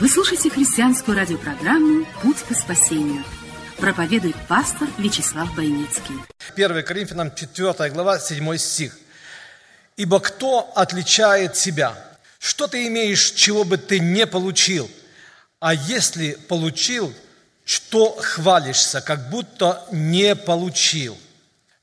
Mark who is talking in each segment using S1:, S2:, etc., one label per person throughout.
S1: Вы слушаете христианскую радиопрограмму «Путь к спасению». Проповедует пастор Вячеслав Бойницкий.
S2: 1 Коринфянам 4 глава 7 стих. «Ибо кто отличает тебя? Что ты имеешь, чего бы ты не получил? А если получил, что хвалишься, как будто не получил?»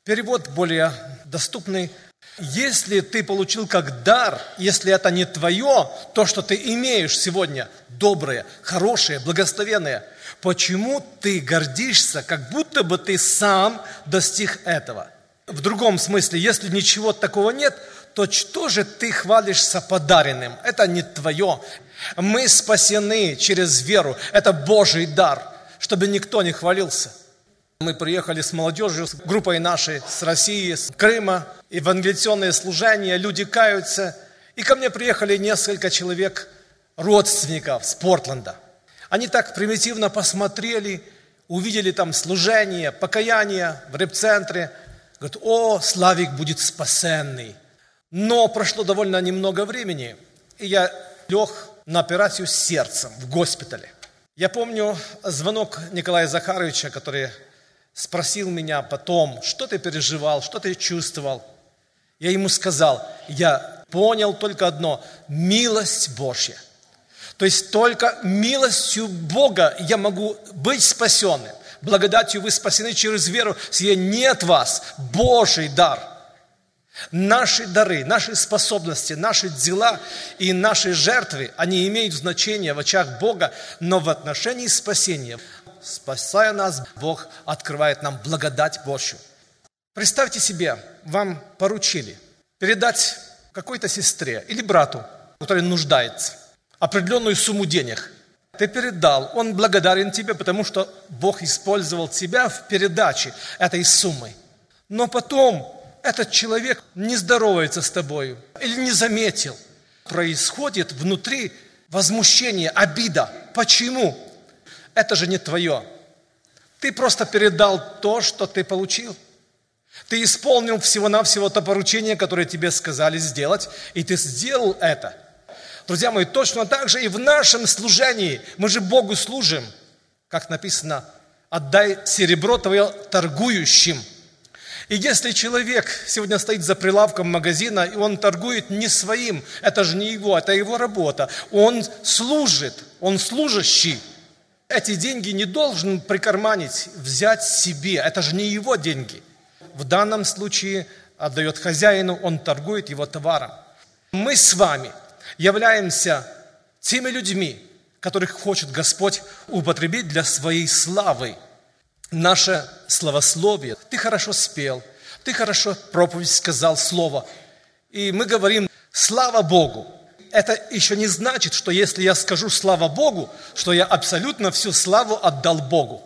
S2: Перевод более доступный – если ты получил как дар, если это не твое, то, что ты имеешь сегодня, доброе, хорошее, благословенное, почему ты гордишься, как будто бы ты сам достиг этого? В другом смысле, если ничего такого нет, то что же ты хвалишься подаренным? Это не твое. Мы спасены через веру. Это Божий дар, чтобы никто не хвалился. Мы приехали с молодежью, с группой нашей, с России, с Крыма, евангелизационные служения, люди каются. И ко мне приехали несколько человек, родственников с Портленда. Они так примитивно посмотрели, увидели там служение, покаяние в реп-центре. Говорят, о, Славик будет спасенный. Но прошло довольно немного времени, и я лег на операцию с сердцем в госпитале. Я помню звонок Николая Захаровича, который спросил меня потом, что ты переживал, что ты чувствовал. Я ему сказал, я понял только одно – милость Божья. То есть только милостью Бога я могу быть спасенным. Благодатью вы спасены через веру, сие нет вас, Божий дар. Наши дары, наши способности, наши дела и наши жертвы, они имеют значение в очах Бога, но в отношении спасения – спасая нас, Бог открывает нам благодать Божью. Представьте себе, вам поручили передать какой-то сестре или брату, который нуждается, определенную сумму денег. Ты передал, он благодарен тебе, потому что Бог использовал тебя в передаче этой суммы. Но потом этот человек не здоровается с тобой или не заметил. Происходит внутри возмущение, обида. Почему? Это же не твое. Ты просто передал то, что ты получил. Ты исполнил всего-навсего то поручение, которое тебе сказали сделать, и ты сделал это. Друзья мои, точно так же и в нашем служении. Мы же Богу служим. Как написано, отдай серебро твое торгующим. И если человек сегодня стоит за прилавком магазина, и он торгует не своим, это же не его, это его работа. Он служит, он служащий. Эти деньги не должен прикарманить, взять себе. Это же не его деньги. В данном случае отдает хозяину, он торгует его товаром. Мы с вами являемся теми людьми, которых хочет Господь употребить для своей славы. Наше словословие. Ты хорошо спел, ты хорошо проповедь сказал слово. И мы говорим, слава Богу, это еще не значит, что если я скажу «слава Богу», что я абсолютно всю славу отдал Богу.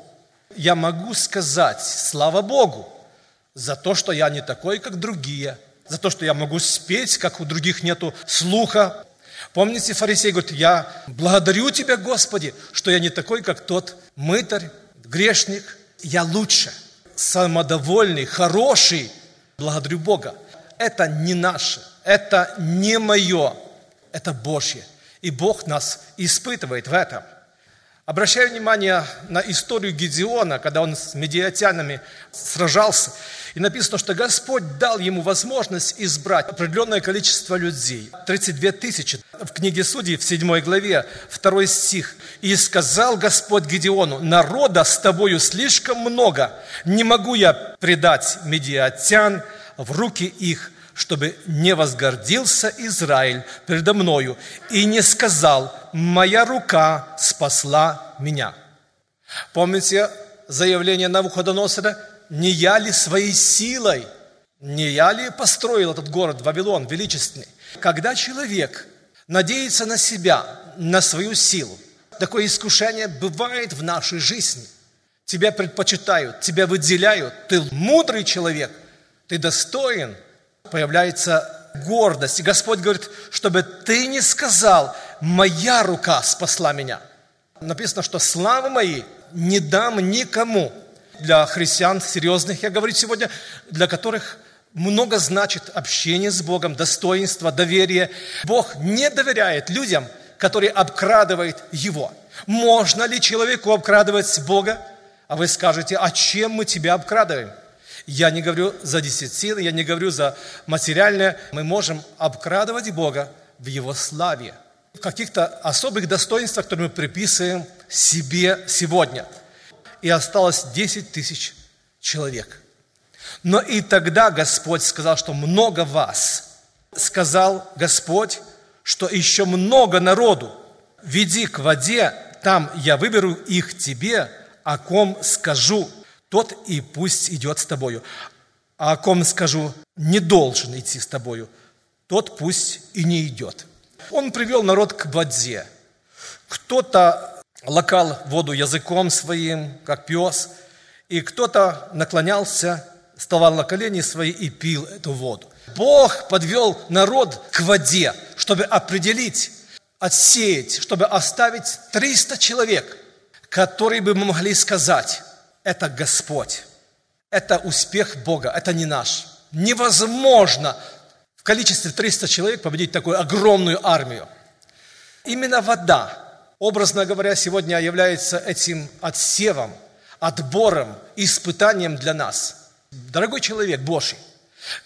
S2: Я могу сказать «слава Богу» за то, что я не такой, как другие, за то, что я могу спеть, как у других нету слуха. Помните, фарисей говорит, я благодарю Тебя, Господи, что я не такой, как тот мытарь, грешник, я лучше, самодовольный, хороший. Благодарю Бога. Это не наше, это не мое, это Божье. И Бог нас испытывает в этом. Обращаю внимание на историю Гедеона, когда он с медиатянами сражался. И написано, что Господь дал ему возможность избрать определенное количество людей. 32 тысячи. В книге Судей, в 7 главе, 2 стих. «И сказал Господь Гедеону, народа с тобою слишком много, не могу я предать медиатян в руки их, чтобы не возгордился Израиль передо мною и не сказал, моя рука спасла меня. Помните заявление Навуходоносора? Не я ли своей силой, не я ли построил этот город Вавилон величественный? Когда человек надеется на себя, на свою силу, такое искушение бывает в нашей жизни. Тебя предпочитают, тебя выделяют, ты мудрый человек, ты достоин. Появляется гордость. И Господь говорит, чтобы ты не сказал, моя рука спасла меня. Написано, что славы моей не дам никому. Для христиан серьезных, я говорю сегодня, для которых много значит общение с Богом, достоинство, доверие. Бог не доверяет людям, которые обкрадывают Его. Можно ли человеку обкрадывать Бога? А вы скажете, а чем мы тебя обкрадываем? Я не говорю за десятины, я не говорю за материальное. Мы можем обкрадывать Бога в Его славе, в каких-то особых достоинствах, которые мы приписываем себе сегодня. И осталось 10 тысяч человек. Но и тогда Господь сказал, что много вас. Сказал Господь, что еще много народу. Веди к воде, там я выберу их тебе, о ком скажу, тот и пусть идет с тобою. А о ком скажу, не должен идти с тобою, тот пусть и не идет. Он привел народ к воде. Кто-то лакал воду языком своим, как пес, и кто-то наклонялся, вставал на колени свои и пил эту воду. Бог подвел народ к воде, чтобы определить, отсеять, чтобы оставить 300 человек, которые бы могли сказать, это Господь, это успех Бога, это не наш. Невозможно в количестве 300 человек победить такую огромную армию. Именно вода, образно говоря, сегодня является этим отсевом, отбором, испытанием для нас. Дорогой человек Божий,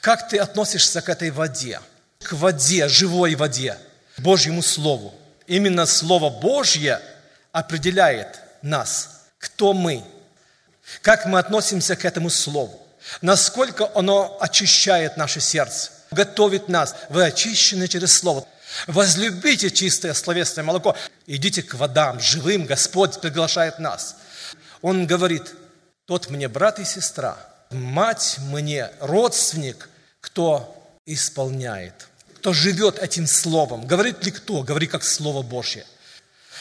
S2: как ты относишься к этой воде, к воде, живой воде, Божьему Слову? Именно Слово Божье определяет нас, кто мы, как мы относимся к этому Слову, насколько оно очищает наше сердце, готовит нас. Вы очищены через Слово. Возлюбите чистое словесное молоко. Идите к водам, живым. Господь приглашает нас. Он говорит, тот мне брат и сестра, мать мне, родственник, кто исполняет, кто живет этим словом. Говорит ли кто? Говори как Слово Божье.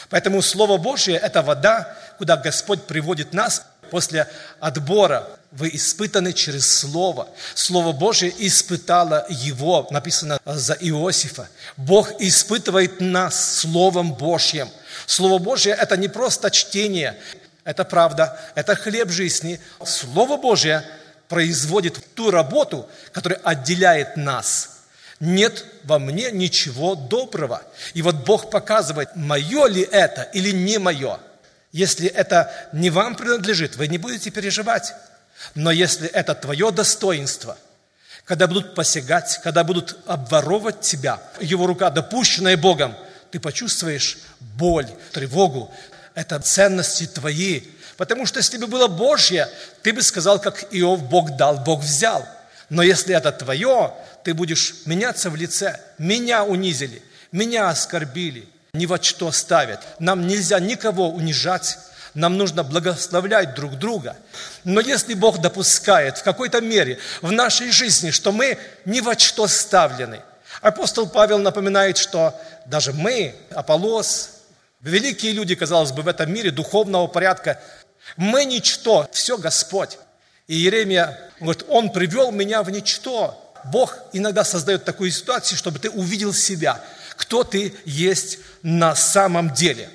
S2: Поэтому Слово Божье – это вода, куда Господь приводит нас после отбора. Вы испытаны через Слово. Слово Божье испытало его, написано за Иосифа. Бог испытывает нас Словом Божьим. Слово Божье – это не просто чтение, это правда, это хлеб жизни. Слово Божье производит ту работу, которая отделяет нас – нет во мне ничего доброго. И вот Бог показывает, мое ли это или не мое. Если это не вам принадлежит, вы не будете переживать. Но если это твое достоинство, когда будут посягать, когда будут обворовывать тебя, его рука, допущенная Богом, ты почувствуешь боль, тревогу. Это ценности твои. Потому что если бы было Божье, ты бы сказал, как Иов, Бог дал, Бог взял. Но если это твое, ты будешь меняться в лице. Меня унизили, меня оскорбили, ни во что ставят. Нам нельзя никого унижать, нам нужно благословлять друг друга. Но если Бог допускает в какой-то мере в нашей жизни, что мы ни во что ставлены, апостол Павел напоминает, что даже мы, Аполос, великие люди, казалось бы, в этом мире духовного порядка, мы ничто, все Господь. И Иеремия говорит, Он привел меня в ничто. Бог иногда создает такую ситуацию, чтобы ты увидел себя, кто ты есть на самом деле.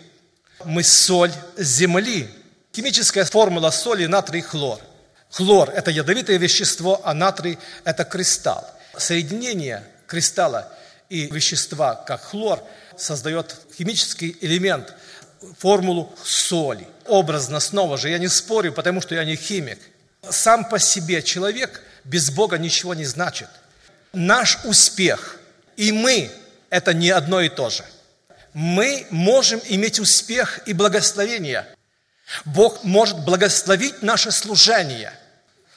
S2: Мы соль земли. Химическая формула соли – натрий хлор. Хлор – это ядовитое вещество, а натрий – это кристалл. Соединение кристалла и вещества, как хлор, создает химический элемент, формулу соли. Образно снова же, я не спорю, потому что я не химик – сам по себе человек без Бога ничего не значит. Наш успех и мы – это не одно и то же. Мы можем иметь успех и благословение. Бог может благословить наше служение.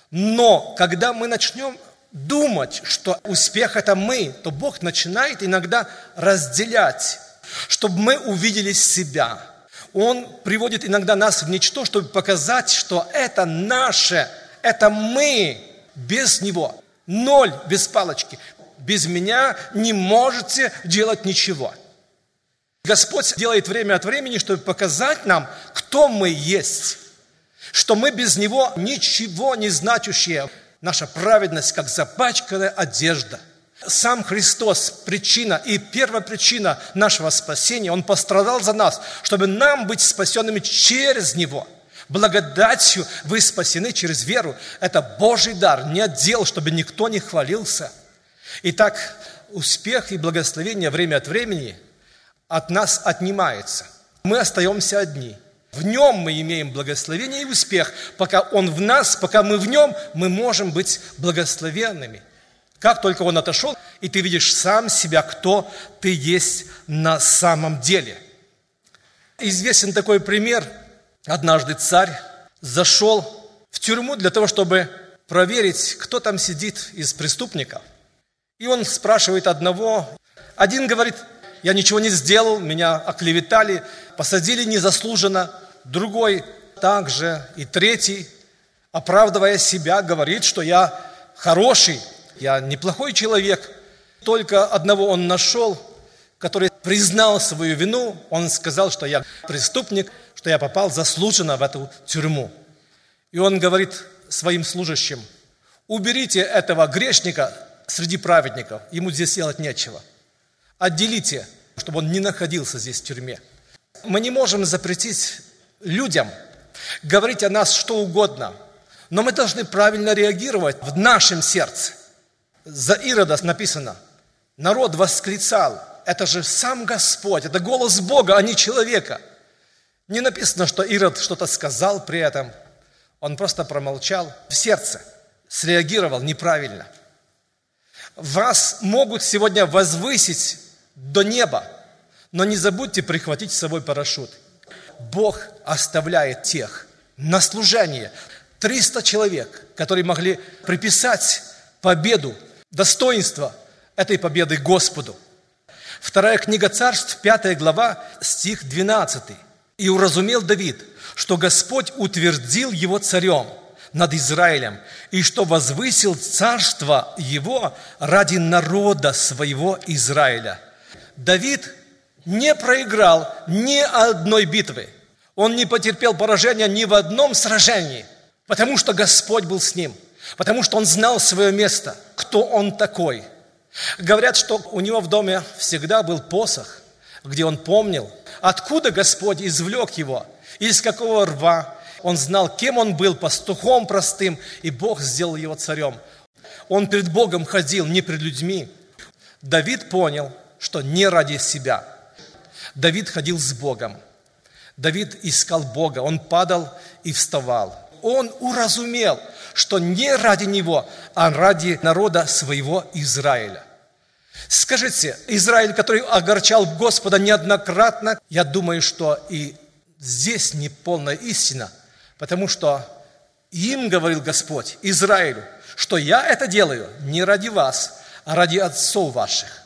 S2: Но когда мы начнем думать, что успех – это мы, то Бог начинает иногда разделять, чтобы мы увидели себя – он приводит иногда нас в ничто, чтобы показать, что это наше, это мы без Него. Ноль без палочки. Без меня не можете делать ничего. Господь делает время от времени, чтобы показать нам, кто мы есть. Что мы без Него ничего не значащие. Наша праведность, как запачканная одежда. Сам Христос – причина и первая причина нашего спасения. Он пострадал за нас, чтобы нам быть спасенными через Него – Благодатью вы спасены через веру. Это Божий дар, не отдел, чтобы никто не хвалился. Итак, успех и благословение время от времени от нас отнимается. Мы остаемся одни. В нем мы имеем благословение и успех. Пока он в нас, пока мы в нем, мы можем быть благословенными. Как только он отошел, и ты видишь сам себя, кто ты есть на самом деле. Известен такой пример – Однажды царь зашел в тюрьму для того, чтобы проверить, кто там сидит из преступников. И он спрашивает одного. Один говорит, я ничего не сделал, меня оклеветали, посадили незаслуженно. Другой также. И третий, оправдывая себя, говорит, что я хороший, я неплохой человек. Только одного он нашел, который признал свою вину. Он сказал, что я преступник, что я попал заслуженно в эту тюрьму. И он говорит своим служащим, уберите этого грешника среди праведников, ему здесь делать нечего. Отделите, чтобы он не находился здесь в тюрьме. Мы не можем запретить людям говорить о нас что угодно, но мы должны правильно реагировать в нашем сердце. За Ирода написано, народ восклицал, это же сам Господь, это голос Бога, а не человека – не написано, что Ирод что-то сказал при этом. Он просто промолчал в сердце, среагировал неправильно. Вас могут сегодня возвысить до неба, но не забудьте прихватить с собой парашют. Бог оставляет тех на служение. 300 человек, которые могли приписать победу, достоинство этой победы Господу. Вторая книга царств, пятая глава, стих 12. И уразумел Давид, что Господь утвердил его царем над Израилем, и что возвысил царство его ради народа своего Израиля. Давид не проиграл ни одной битвы. Он не потерпел поражения ни в одном сражении, потому что Господь был с ним, потому что он знал свое место, кто он такой. Говорят, что у него в доме всегда был посох, где он помнил, откуда Господь извлек его, из какого рва. Он знал, кем он был, пастухом простым, и Бог сделал его царем. Он перед Богом ходил, не перед людьми. Давид понял, что не ради себя. Давид ходил с Богом. Давид искал Бога, он падал и вставал. Он уразумел, что не ради него, а ради народа своего Израиля. Скажите, Израиль, который огорчал Господа неоднократно, я думаю, что и здесь не полная истина, потому что им говорил Господь, Израилю, что я это делаю не ради вас, а ради отцов ваших.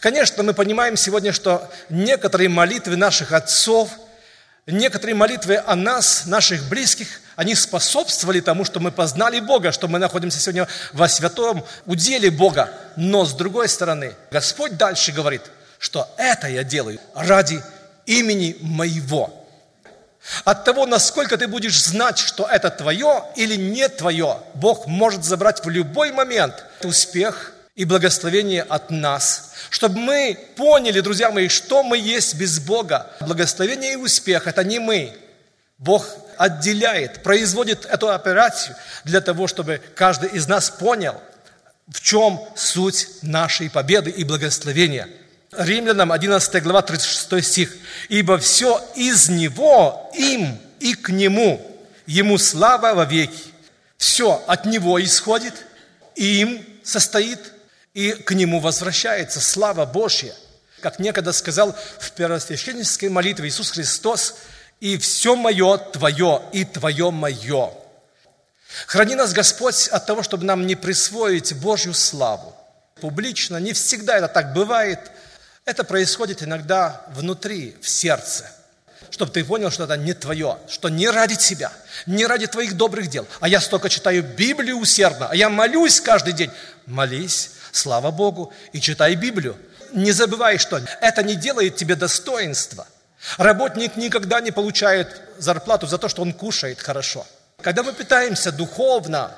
S2: Конечно, мы понимаем сегодня, что некоторые молитвы наших отцов, некоторые молитвы о нас, наших близких, они способствовали тому, что мы познали Бога, что мы находимся сегодня во святом уделе Бога. Но с другой стороны, Господь дальше говорит, что это я делаю ради имени моего. От того, насколько ты будешь знать, что это твое или не твое, Бог может забрать в любой момент успех и благословение от нас, чтобы мы поняли, друзья мои, что мы есть без Бога. Благословение и успех – это не мы. Бог отделяет, производит эту операцию для того, чтобы каждый из нас понял, в чем суть нашей победы и благословения. Римлянам 11 глава 36 стих. «Ибо все из Него, им и к Нему, Ему слава во веки». Все от Него исходит, и им состоит, и к Нему возвращается слава Божья. Как некогда сказал в первосвященнической молитве Иисус Христос – и все мое твое, и твое мое. Храни нас, Господь, от того, чтобы нам не присвоить Божью славу. Публично, не всегда это так бывает. Это происходит иногда внутри, в сердце. Чтобы ты понял, что это не твое, что не ради тебя, не ради твоих добрых дел. А я столько читаю Библию усердно, а я молюсь каждый день. Молись, слава Богу, и читай Библию. не забывай, что это не делает тебе достоинства. Работник никогда не получает зарплату за то, что он кушает хорошо. Когда мы питаемся духовно,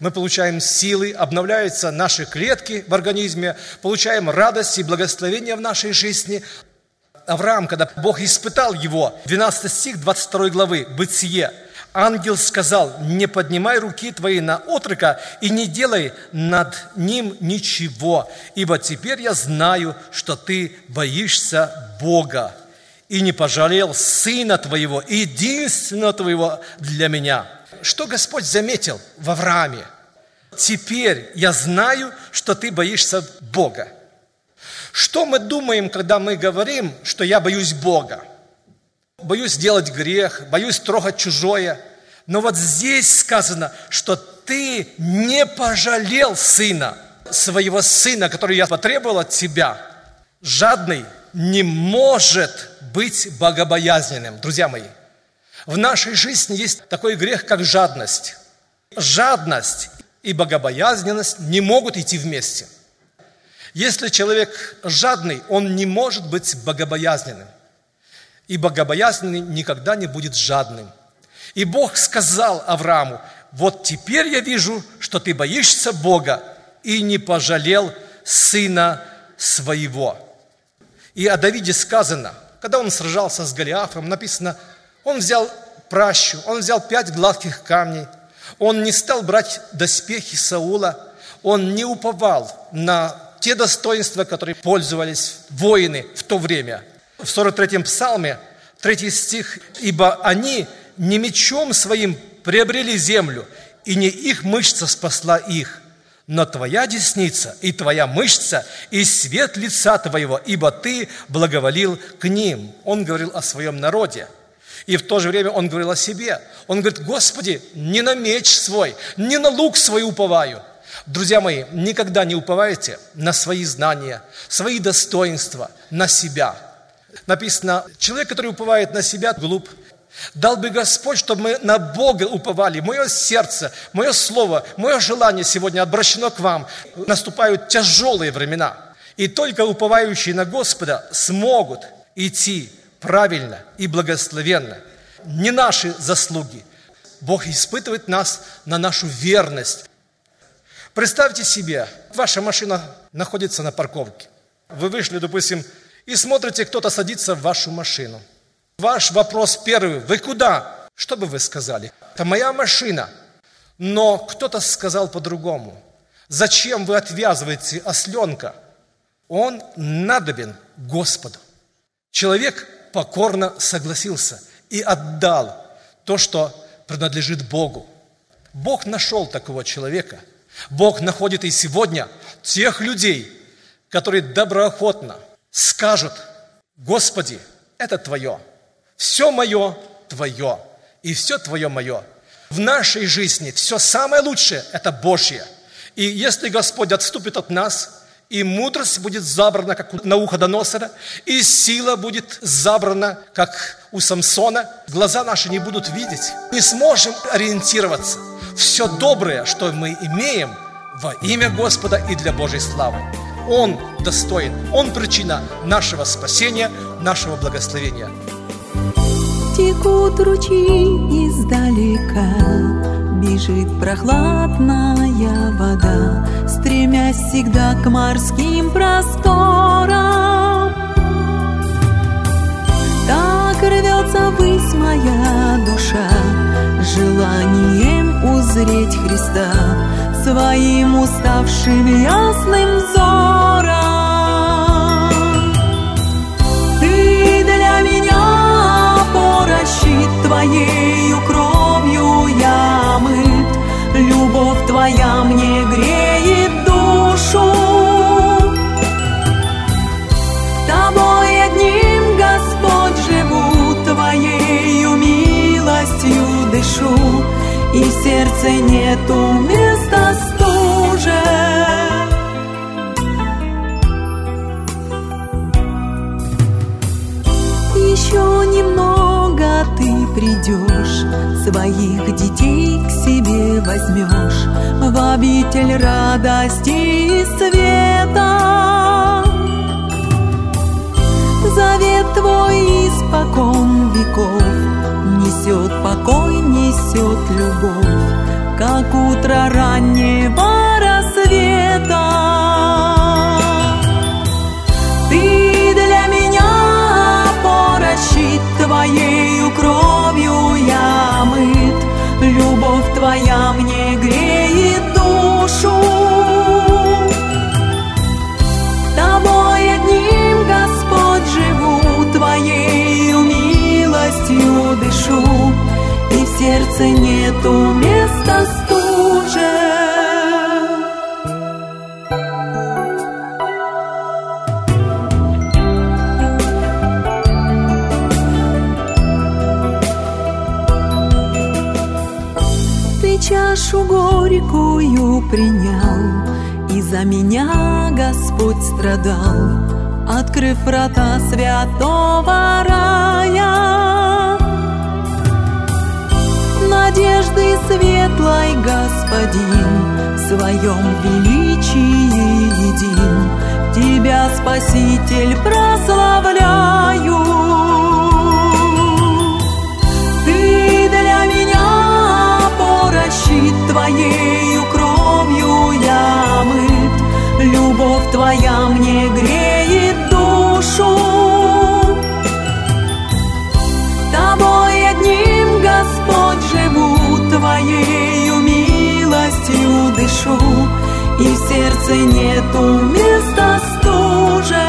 S2: мы получаем силы, обновляются наши клетки в организме, получаем радость и благословение в нашей жизни. Авраам, когда Бог испытал его, 12 стих 22 главы, Бытие, ангел сказал, не поднимай руки твои на отрока и не делай над ним ничего, ибо теперь я знаю, что ты боишься Бога и не пожалел сына твоего, единственного твоего для меня. Что Господь заметил в Аврааме? Теперь я знаю, что ты боишься Бога. Что мы думаем, когда мы говорим, что я боюсь Бога? Боюсь делать грех, боюсь трогать чужое. Но вот здесь сказано, что ты не пожалел сына, своего сына, который я потребовал от тебя. Жадный не может быть богобоязненным. Друзья мои, в нашей жизни есть такой грех, как жадность. Жадность и богобоязненность не могут идти вместе – если человек жадный, он не может быть богобоязненным. И богобоязненный никогда не будет жадным. И Бог сказал Аврааму, вот теперь я вижу, что ты боишься Бога и не пожалел сына своего. И о Давиде сказано, когда он сражался с Голиафом, написано, он взял пращу, он взял пять гладких камней, он не стал брать доспехи Саула, он не уповал на те достоинства, которые пользовались воины в то время. В 43-м псалме, 3 стих, «Ибо они не мечом своим приобрели землю, и не их мышца спасла их, но твоя десница и твоя мышца и свет лица твоего, ибо ты благоволил к ним». Он говорил о своем народе. И в то же время он говорил о себе. Он говорит, Господи, не на меч свой, не на лук свой уповаю – Друзья мои, никогда не уповайте на свои знания, свои достоинства, на себя. Написано, человек, который уповает на себя, глуп. Дал бы Господь, чтобы мы на Бога уповали. Мое сердце, мое слово, мое желание сегодня обращено к вам. Наступают тяжелые времена. И только уповающие на Господа смогут идти правильно и благословенно. Не наши заслуги. Бог испытывает нас на нашу верность, Представьте себе, ваша машина находится на парковке. Вы вышли, допустим, и смотрите, кто-то садится в вашу машину. Ваш вопрос первый, вы куда? Что бы вы сказали? Это моя машина. Но кто-то сказал по-другому. Зачем вы отвязываете осленка? Он надобен Господу. Человек покорно согласился и отдал то, что принадлежит Богу. Бог нашел такого человека – Бог находит и сегодня тех людей, которые доброохотно скажут, Господи, это Твое, все мое Твое, и все Твое мое. В нашей жизни все самое лучшее – это Божье. И если Господь отступит от нас, и мудрость будет забрана, как у Науходоносора, и сила будет забрана, как у Самсона. Глаза наши не будут видеть, не сможем ориентироваться. Все доброе, что мы имеем, во имя Господа и для Божьей славы. Он достоин, Он причина нашего спасения, нашего благословения.
S3: Текут ручьи издалека, Бежит прохладная вода, Стремясь всегда к морским просторам. Так рвется ввысь моя душа, Желанием узреть Христа Своим уставшим ясным сердце нету места стуже. Еще немного ты придешь, Своих детей к себе возьмешь В обитель радости и света. Завет твой испокон веков Несет покой, несет любовь Как утро раннего рассвета. Ты для меня опора, щит Твоею кровью я мыт Любовь Твоя мне Открыв врата святого рая. Надежды светлой Господин В своем величии един, Тебя, Спаситель, прославляю. Ты для меня опора, щит Твоею кровью я мыт, Любовь Твоя мне дышу, И в сердце нету места стуже.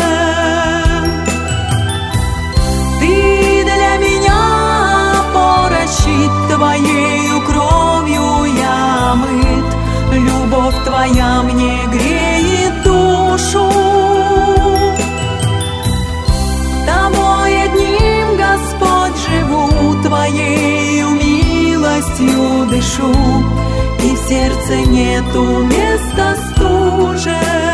S3: Ты для меня опора, щит Твоею кровью я мыт, Любовь Твоя мне греет душу. Тобой одним, Господь, живу, Твоею милостью дышу, и в сердце нету места стуже.